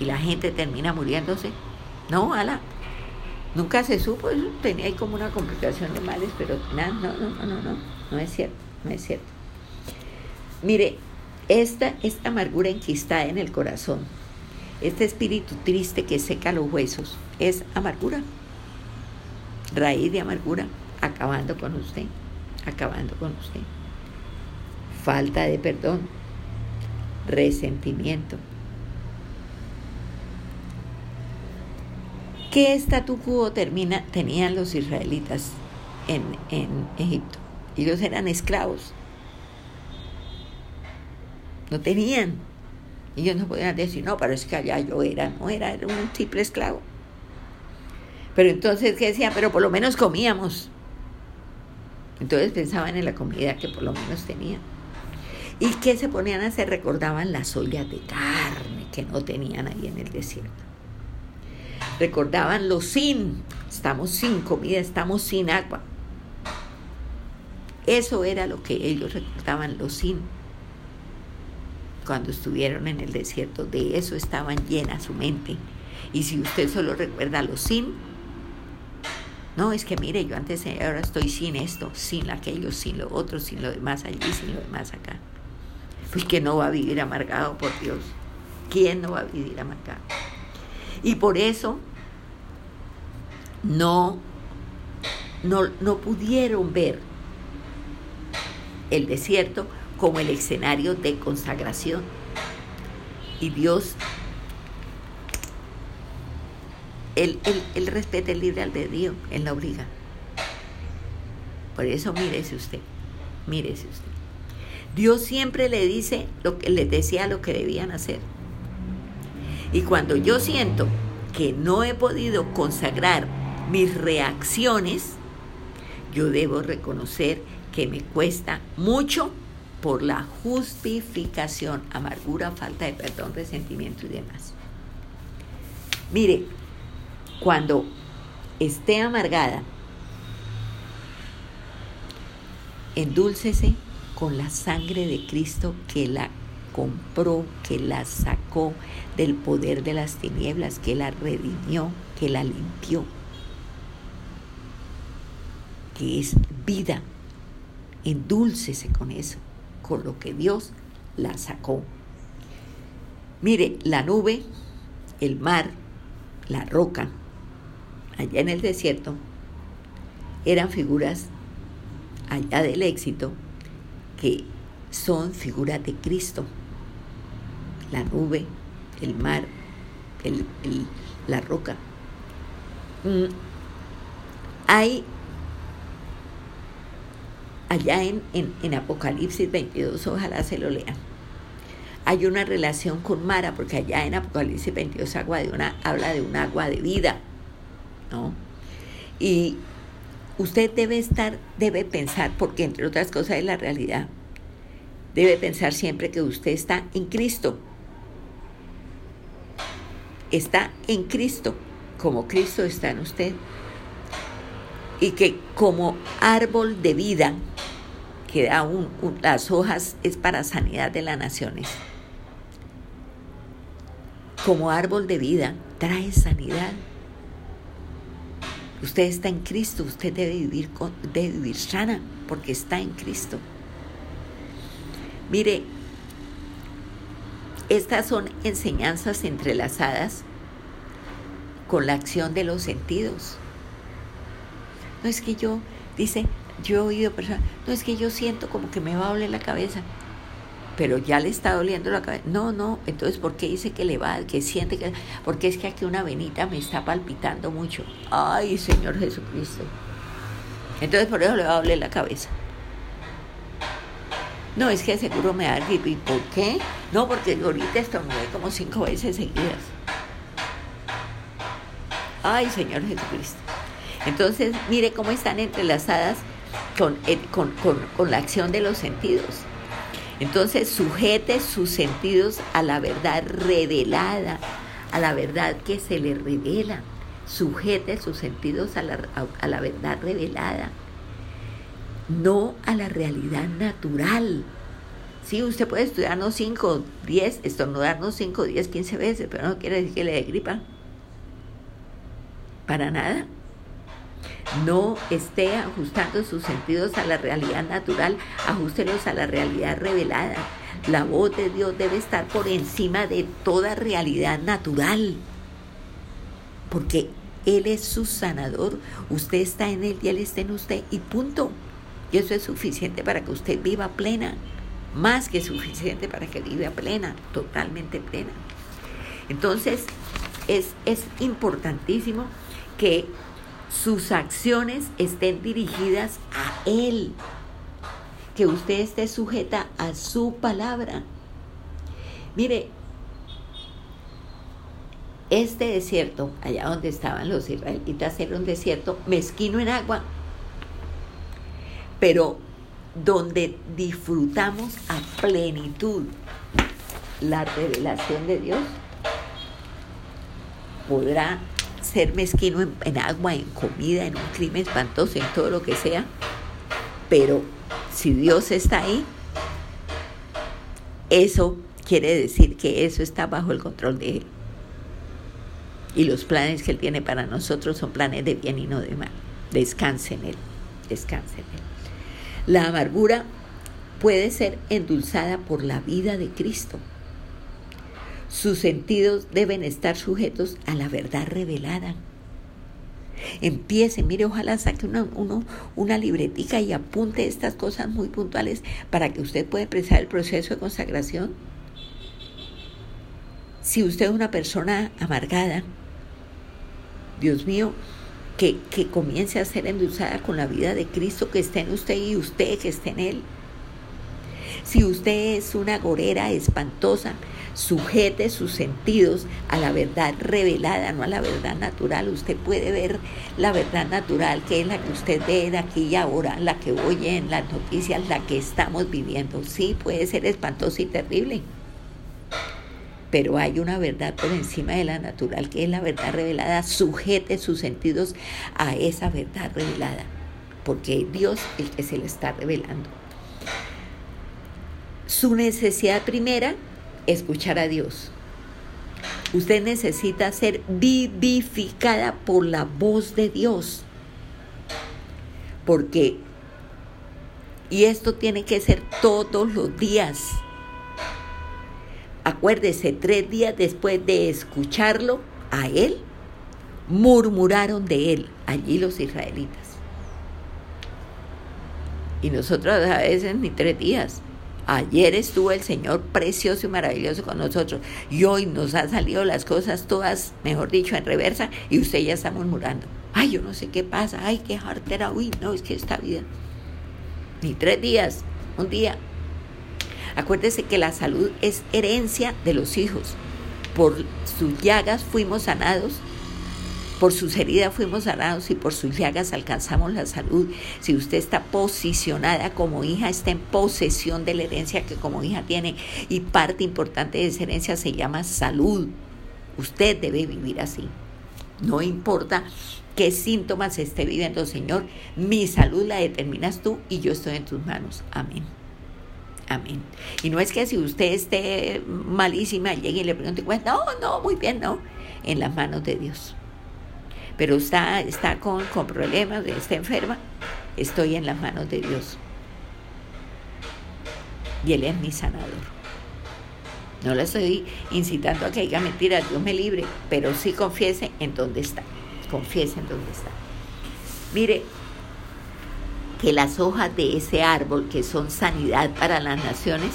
Y la gente termina muriéndose. No, ala. Nunca se supo, tenía ahí como una complicación de males, pero nada, no, no, no, no, no, no es cierto, no es cierto. Mire, esta, esta amargura enquistada en el corazón, este espíritu triste que seca los huesos, es amargura, raíz de amargura, acabando con usted, acabando con usted. Falta de perdón, resentimiento. ¿Qué statu quo tenían los israelitas en, en Egipto? Ellos eran esclavos no tenían. Ellos no podían decir, no, pero es que allá yo era, no era, era un simple esclavo. Pero entonces, ¿qué decían? Pero por lo menos comíamos. Entonces pensaban en la comida que por lo menos tenían. ¿Y qué se ponían a hacer? Recordaban las ollas de carne que no tenían ahí en el desierto. Recordaban lo sin, estamos sin comida, estamos sin agua. Eso era lo que ellos recordaban, lo sin cuando estuvieron en el desierto, de eso estaban llena su mente. Y si usted solo recuerda lo sin, no, es que mire, yo antes, ahora estoy sin esto, sin aquello, sin lo otro, sin lo demás allí, sin lo demás acá. Pues que no va a vivir amargado, por Dios. ¿Quién no va a vivir amargado? Y por eso no, no, no pudieron ver el desierto como el escenario de consagración. Y Dios, él, él, respeta el libre albedrío, Él no obliga. Por eso mírese usted, mírese usted. Dios siempre le dice lo que les decía lo que debían hacer. Y cuando yo siento que no he podido consagrar mis reacciones, yo debo reconocer que me cuesta mucho por la justificación, amargura, falta de perdón, resentimiento y demás. Mire, cuando esté amargada, endúlcese con la sangre de Cristo que la compró, que la sacó del poder de las tinieblas, que la redimió, que la limpió, que es vida. Endúlcese con eso con lo que Dios la sacó. Mire, la nube, el mar, la roca, allá en el desierto, eran figuras allá del éxito que son figuras de Cristo. La nube, el mar, la roca. Mm, hay allá en, en, Apocalipsis 22, ojalá se lo lean. Hay una relación con Mara, porque allá en Apocalipsis 22 agua de una, habla de un agua de vida, ¿no? Y usted debe estar, debe pensar, porque entre otras cosas es la realidad, debe pensar siempre que usted está en Cristo. Está en Cristo, como Cristo está en usted. Y que como árbol de vida, que da un, las hojas es para sanidad de las naciones. Como árbol de vida trae sanidad. Usted está en Cristo, usted debe vivir, con, debe vivir sana porque está en Cristo. Mire, estas son enseñanzas entrelazadas con la acción de los sentidos. No es que yo, dice, yo he oído personas, no es que yo siento como que me va a doler la cabeza, pero ya le está doliendo la cabeza. No, no, entonces ¿por qué dice que le va, que siente que... Porque es que aquí una venita me está palpitando mucho. Ay, Señor Jesucristo. Entonces por eso le va a doler la cabeza. No, es que seguro me da gripe. ¿Y por qué? No, porque ahorita estornudé como cinco veces seguidas. Ay, Señor Jesucristo. Entonces, mire cómo están entrelazadas eh, con, con, la acción de los sentidos. Entonces sujete sus sentidos a la verdad revelada, a la verdad que se le revela. sujete sus sentidos a la, a la verdad revelada, no a la realidad natural. Sí, usted puede estudiarnos 5, 10, estornudarnos 5, 10, 15 veces, pero no quiere decir que le dé gripa. Para nada. No esté ajustando sus sentidos a la realidad natural, ajustelos a la realidad revelada. La voz de Dios debe estar por encima de toda realidad natural. Porque Él es su sanador. Usted está en Él y Él está en usted. Y punto. Y eso es suficiente para que usted viva plena. Más que suficiente para que viva plena, totalmente plena. Entonces, es, es importantísimo que sus acciones estén dirigidas a Él, que usted esté sujeta a su palabra. Mire, este desierto, allá donde estaban los israelitas, era un desierto mezquino en agua, pero donde disfrutamos a plenitud la revelación de Dios, podrá ser mezquino en, agua, en comida, en un clima espantoso, en todo lo que sea. Pero si Dios está ahí, eso quiere decir que eso está bajo el control de Él. Y los planes que Él tiene para nosotros son planes de bien y no de mal. Descanse en Él, descanse en Él. La amargura puede ser endulzada por la vida de Cristo sus sentidos deben estar sujetos a la verdad revelada. Empiece, mire, ojalá saque una, uno, una libretica y apunte estas cosas muy puntuales para que usted pueda empezar el proceso de consagración. Si usted es una persona amargada, Dios mío, que, que comience a ser endulzada con la vida de Cristo que esté en usted y usted que esté en Él. Si usted es una gorera espantosa, sujete sus sentidos a la verdad revelada, no a la verdad natural. Usted puede ver la verdad natural, que es la que usted ve de aquí y ahora, la que oye en las noticias, la que estamos viviendo. Sí, puede ser espantosa y terrible. Pero hay una verdad por encima de la natural, que es la verdad revelada. Sujete sus sentidos a esa verdad revelada, porque Dios es el que se le está revelando. Su necesidad primera escuchar a Dios. Usted necesita ser vivificada por la voz de Dios. Porque, y esto tiene que ser todos los días. Acuérdese, tres días después de escucharlo a él, murmuraron de él, allí los israelitas. Y nosotros a veces ni tres días. Ayer estuvo el Señor precioso y maravilloso con nosotros y hoy nos han salido las cosas todas, mejor dicho, en reversa y usted ya está murmurando. Ay, yo no sé qué pasa, ay, qué jartera, uy, no, es que esta vida. Ni tres días, un día. Acuérdese que la salud es herencia de los hijos. Por sus llagas fuimos sanados por sus heridas fuimos sanados y por sus llagas alcanzamos la salud. Si usted está posicionada como hija, está en posesión de la herencia que como hija tiene y parte importante de esa herencia se llama salud. Usted debe vivir así. No importa qué síntomas esté viviendo, Señor, mi salud la determinas tú y yo estoy en tus manos. Amén. Amén. Y no es que si usted esté malísima, llegue y le pregunte, no, no, muy bien, no, en las manos de Dios pero está, está con, con problemas, está enferma, estoy en las manos de Dios. Y Él es mi sanador. No le estoy incitando a que diga mentiras, Dios me libre, pero sí confiese en dónde está. Confiese en dónde está. Mire, que las hojas de ese árbol, que son sanidad para las naciones,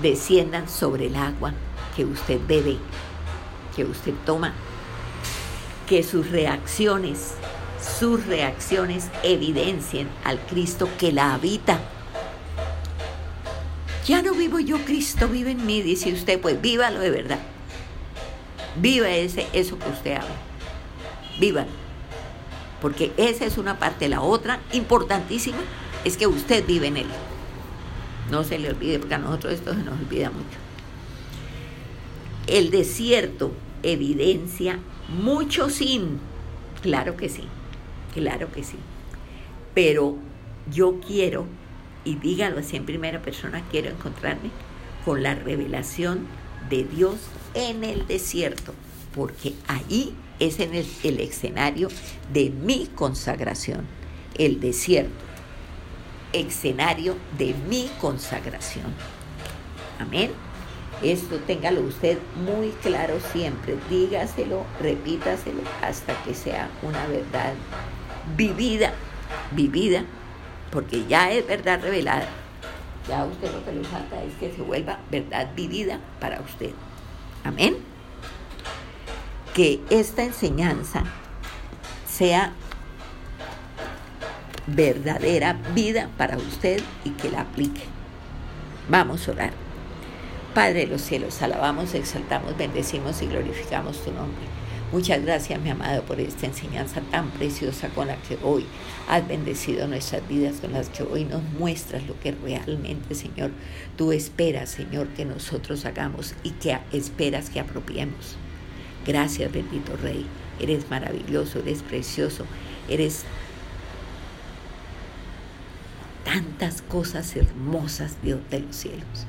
desciendan sobre el agua que usted bebe, que usted toma que sus reacciones, sus reacciones evidencien al Cristo que la habita. Ya no vivo yo, Cristo vive en mí, dice usted, pues vívalo de verdad. Viva ese, eso que usted habla. Viva. Porque esa es una parte. La otra, importantísima, es que usted vive en él. No se le olvide, porque a nosotros esto se nos olvida mucho. El desierto evidencia mucho sin. Claro que sí, claro que sí. Pero yo quiero, y dígalo así en primera persona, quiero encontrarme con la revelación de Dios en el desierto, porque ahí es en el, el escenario de mi consagración, el desierto, escenario de mi consagración. Amén. Esto téngalo usted muy claro siempre, dígaselo, repítaselo hasta que sea una verdad vivida, vivida, porque ya es verdad revelada. Ya usted lo que le falta es que se vuelva verdad vivida para usted. Amén. Que esta enseñanza sea verdadera vida para usted y que la aplique. Vamos a orar. Padre de los cielos, alabamos, exaltamos, bendecimos y glorificamos tu nombre. Muchas gracias, mi amado, por esta enseñanza tan preciosa con la que hoy has bendecido nuestras vidas, con las que hoy nos muestras lo que realmente, Señor, tú esperas, Señor, que nosotros hagamos y que esperas que apropiemos. Gracias, bendito Rey. Eres maravilloso, eres precioso, eres tantas cosas hermosas, Dios de los cielos.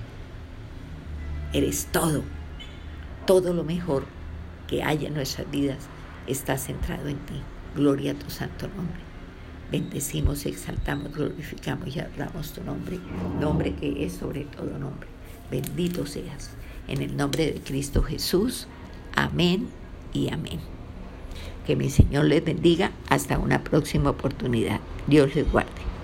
Eres todo. Todo lo mejor que hay en nuestras vidas está centrado en ti. Gloria a tu santo nombre. Bendecimos, exaltamos, glorificamos y adoramos tu nombre, nombre que es sobre todo nombre. Bendito seas. En el nombre de Cristo Jesús. Amén y amén. Que mi Señor les bendiga hasta una próxima oportunidad. Dios les guarde.